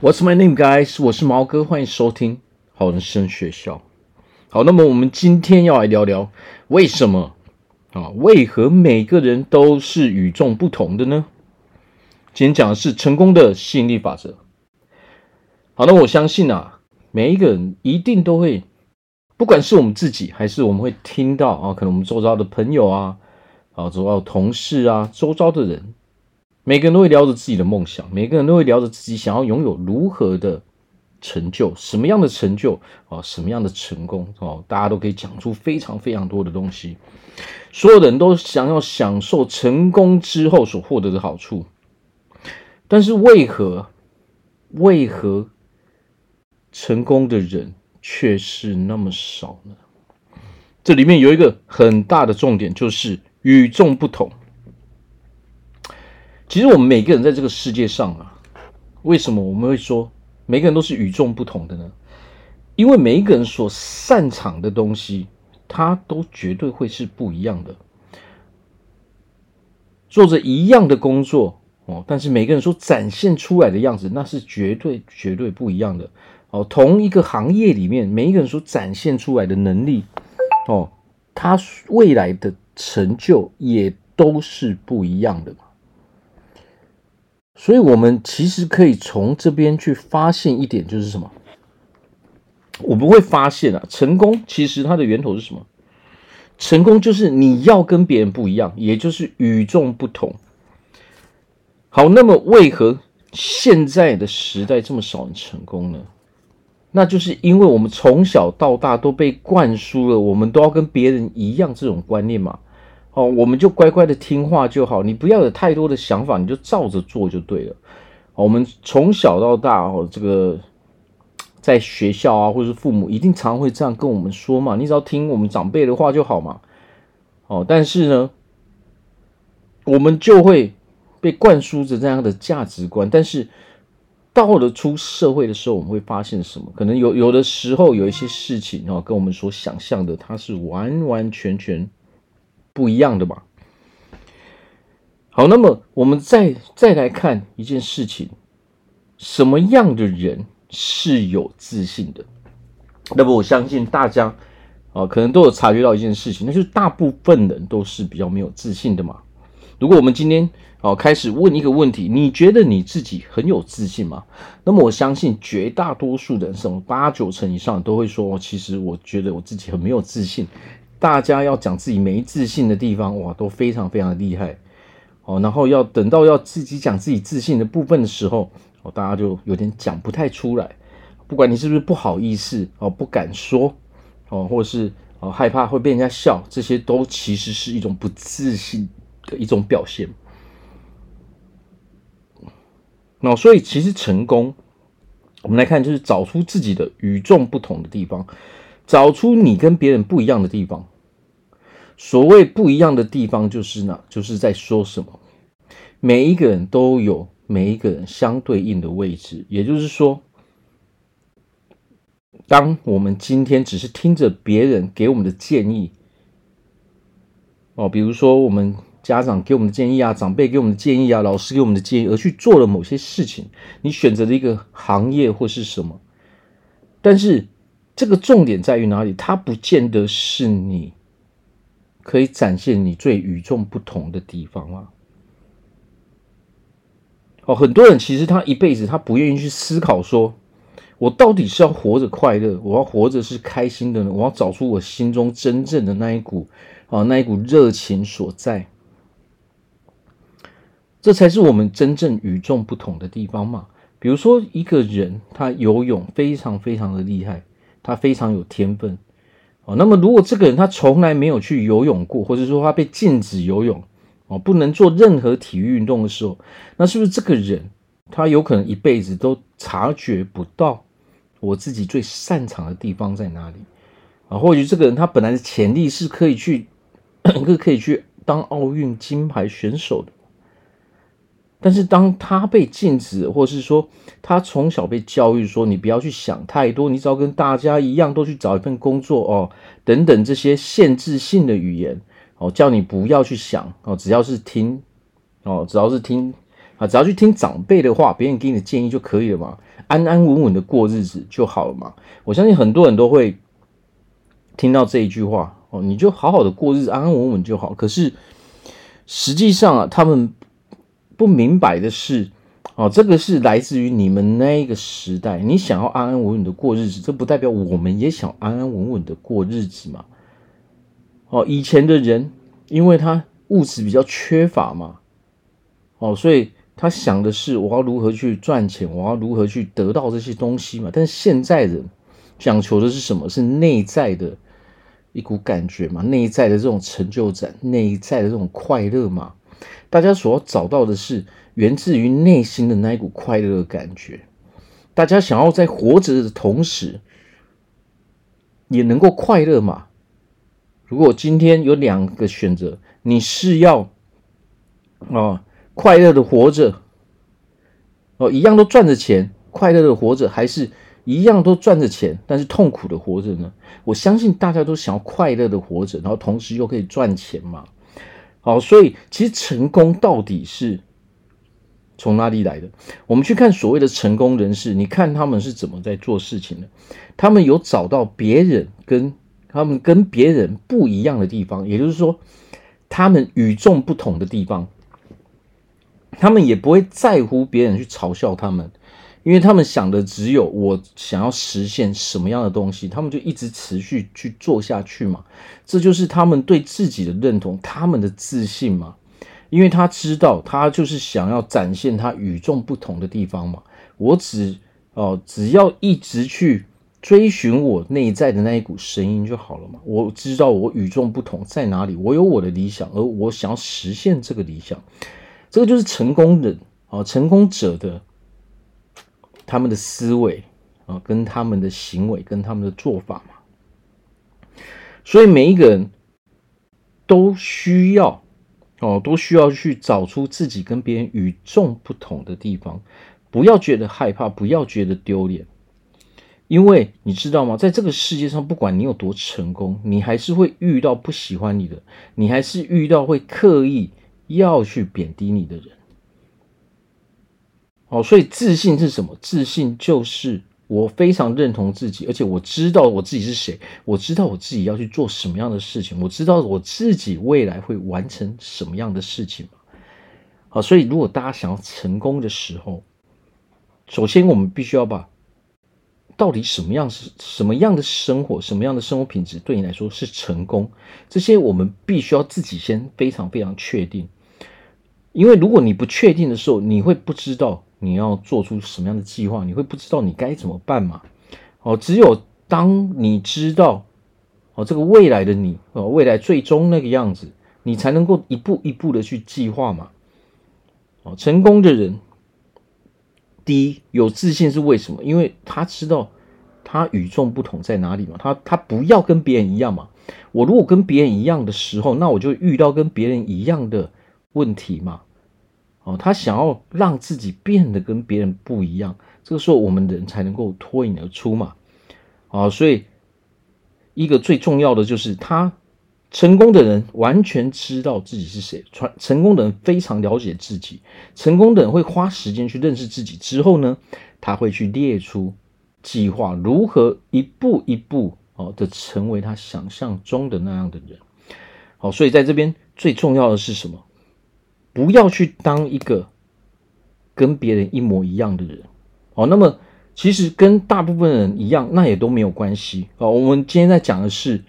What's my name, guys？我是毛哥，欢迎收听好人生学校。好，那么我们今天要来聊聊为什么啊？为何每个人都是与众不同的呢？今天讲的是成功的吸引力法则。好，那我相信啊，每一个人一定都会，不管是我们自己，还是我们会听到啊，可能我们周遭的朋友啊，啊，周遭的同事啊，周遭的人。每个人都会聊着自己的梦想，每个人都会聊着自己想要拥有如何的成就，什么样的成就啊，什么样的成功哦，大家都可以讲出非常非常多的东西。所有的人都想要享受成功之后所获得的好处，但是为何为何成功的人却是那么少呢？这里面有一个很大的重点，就是与众不同。其实我们每个人在这个世界上啊，为什么我们会说每个人都是与众不同的呢？因为每一个人所擅长的东西，他都绝对会是不一样的。做着一样的工作哦，但是每个人所展现出来的样子，那是绝对绝对不一样的哦。同一个行业里面，每一个人所展现出来的能力哦，他未来的成就也都是不一样的嘛。所以，我们其实可以从这边去发现一点，就是什么？我们会发现啊，成功其实它的源头是什么？成功就是你要跟别人不一样，也就是与众不同。好，那么为何现在的时代这么少人成功呢？那就是因为我们从小到大都被灌输了，我们都要跟别人一样这种观念嘛。哦，我们就乖乖的听话就好，你不要有太多的想法，你就照着做就对了。哦我们从小到大哦，这个在学校啊，或者是父母一定常会这样跟我们说嘛，你只要听我们长辈的话就好嘛。哦，但是呢，我们就会被灌输着这样的价值观，但是到了出社会的时候，我们会发现什么？可能有有的时候有一些事情哦，跟我们所想象的，它是完完全全。不一样的嘛。好，那么我们再再来看一件事情，什么样的人是有自信的？那么我相信大家啊，可能都有察觉到一件事情，那就是大部分人都是比较没有自信的嘛。如果我们今天啊开始问一个问题，你觉得你自己很有自信吗？那么我相信绝大多数人，什么八九成以上都会说，其实我觉得我自己很没有自信。大家要讲自己没自信的地方，哇，都非常非常的厉害哦。然后要等到要自己讲自己自信的部分的时候，哦，大家就有点讲不太出来。不管你是不是不好意思哦，不敢说哦，或是哦害怕会被人家笑，这些都其实是一种不自信的一种表现。那所以其实成功，我们来看就是找出自己的与众不同的地方。找出你跟别人不一样的地方。所谓不一样的地方，就是呢，就是在说什么？每一个人都有每一个人相对应的位置。也就是说，当我们今天只是听着别人给我们的建议，哦，比如说我们家长给我们的建议啊，长辈给我们的建议啊，老师给我们的建议，而去做了某些事情，你选择了一个行业或是什么，但是。这个重点在于哪里？它不见得是你可以展现你最与众不同的地方啊！哦，很多人其实他一辈子他不愿意去思考，说我到底是要活着快乐，我要活着是开心的呢？我要找出我心中真正的那一股啊，那一股热情所在，这才是我们真正与众不同的地方嘛。比如说，一个人他游泳非常非常的厉害。他非常有天分，哦，那么如果这个人他从来没有去游泳过，或者说他被禁止游泳，哦，不能做任何体育运动的时候，那是不是这个人他有可能一辈子都察觉不到我自己最擅长的地方在哪里？啊，或许这个人他本来的潜力是可以去，可以去当奥运金牌选手的。但是当他被禁止，或是说他从小被教育说，你不要去想太多，你只要跟大家一样，都去找一份工作哦，等等这些限制性的语言哦，叫你不要去想哦，只要是听哦，只要是听啊，只要去听长辈的话，别人给你的建议就可以了嘛，安安稳稳的过日子就好了嘛。我相信很多人都会听到这一句话哦，你就好好的过日子，安安稳稳就好。可是实际上啊，他们不明白的是，哦，这个是来自于你们那一个时代，你想要安安稳稳的过日子，这不代表我们也想安安稳稳的过日子嘛。哦，以前的人因为他物质比较缺乏嘛，哦，所以。他想的是我要如何去赚钱，我要如何去得到这些东西嘛？但是现在人讲求的是什么？是内在的一股感觉嘛？内在的这种成就感，内在的这种快乐嘛？大家所要找到的是源自于内心的那一股快乐的感觉。大家想要在活着的同时也能够快乐嘛？如果今天有两个选择，你是要啊？哦快乐的活着，哦，一样都赚着钱，快乐的活着，还是一样都赚着钱，但是痛苦的活着呢？我相信大家都想要快乐的活着，然后同时又可以赚钱嘛。好，所以其实成功到底是从哪里来的？我们去看所谓的成功人士，你看他们是怎么在做事情的？他们有找到别人跟他们跟别人不一样的地方，也就是说，他们与众不同的地方。他们也不会在乎别人去嘲笑他们，因为他们想的只有我想要实现什么样的东西，他们就一直持续去做下去嘛。这就是他们对自己的认同，他们的自信嘛。因为他知道，他就是想要展现他与众不同的地方嘛。我只哦，只要一直去追寻我内在的那一股声音就好了嘛。我知道我与众不同在哪里，我有我的理想，而我想要实现这个理想。这个就是成功人啊，成功者的他们的思维啊，跟他们的行为，跟他们的做法嘛。所以每一个人都需要哦，都需要去找出自己跟别人与众不同的地方，不要觉得害怕，不要觉得丢脸，因为你知道吗？在这个世界上，不管你有多成功，你还是会遇到不喜欢你的，你还是遇到会刻意。要去贬低你的人，哦，所以自信是什么？自信就是我非常认同自己，而且我知道我自己是谁，我知道我自己要去做什么样的事情，我知道我自己未来会完成什么样的事情。好，所以如果大家想要成功的时候，首先我们必须要把到底什么样是什么样的生活，什么样的生活品质对你来说是成功，这些我们必须要自己先非常非常确定。因为如果你不确定的时候，你会不知道你要做出什么样的计划，你会不知道你该怎么办嘛？哦，只有当你知道哦，这个未来的你哦，未来最终那个样子，你才能够一步一步的去计划嘛。哦，成功的人，第一有自信是为什么？因为他知道他与众不同在哪里嘛，他他不要跟别人一样嘛。我如果跟别人一样的时候，那我就遇到跟别人一样的问题嘛。哦，他想要让自己变得跟别人不一样，这个时候我们人才能够脱颖而出嘛。啊，所以一个最重要的就是他成功的人完全知道自己是谁，成成功的人非常了解自己，成功的人会花时间去认识自己之后呢，他会去列出计划，如何一步一步哦的成为他想象中的那样的人。好，所以在这边最重要的是什么？不要去当一个跟别人一模一样的人哦。那么，其实跟大部分人一样，那也都没有关系哦。我们今天在讲的是，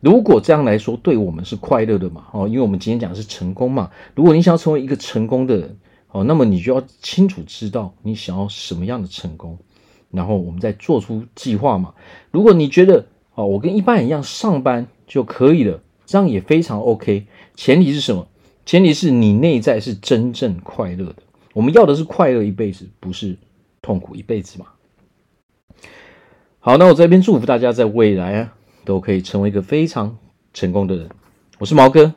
如果这样来说，对我们是快乐的嘛？哦，因为我们今天讲的是成功嘛。如果你想要成为一个成功的人哦，那么你就要清楚知道你想要什么样的成功，然后我们再做出计划嘛。如果你觉得哦，我跟一般人一样上班就可以了，这样也非常 OK。前提是什么？前提是你内在是真正快乐的，我们要的是快乐一辈子，不是痛苦一辈子嘛。好，那我这边祝福大家在未来啊，都可以成为一个非常成功的人。我是毛哥，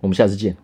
我们下次见。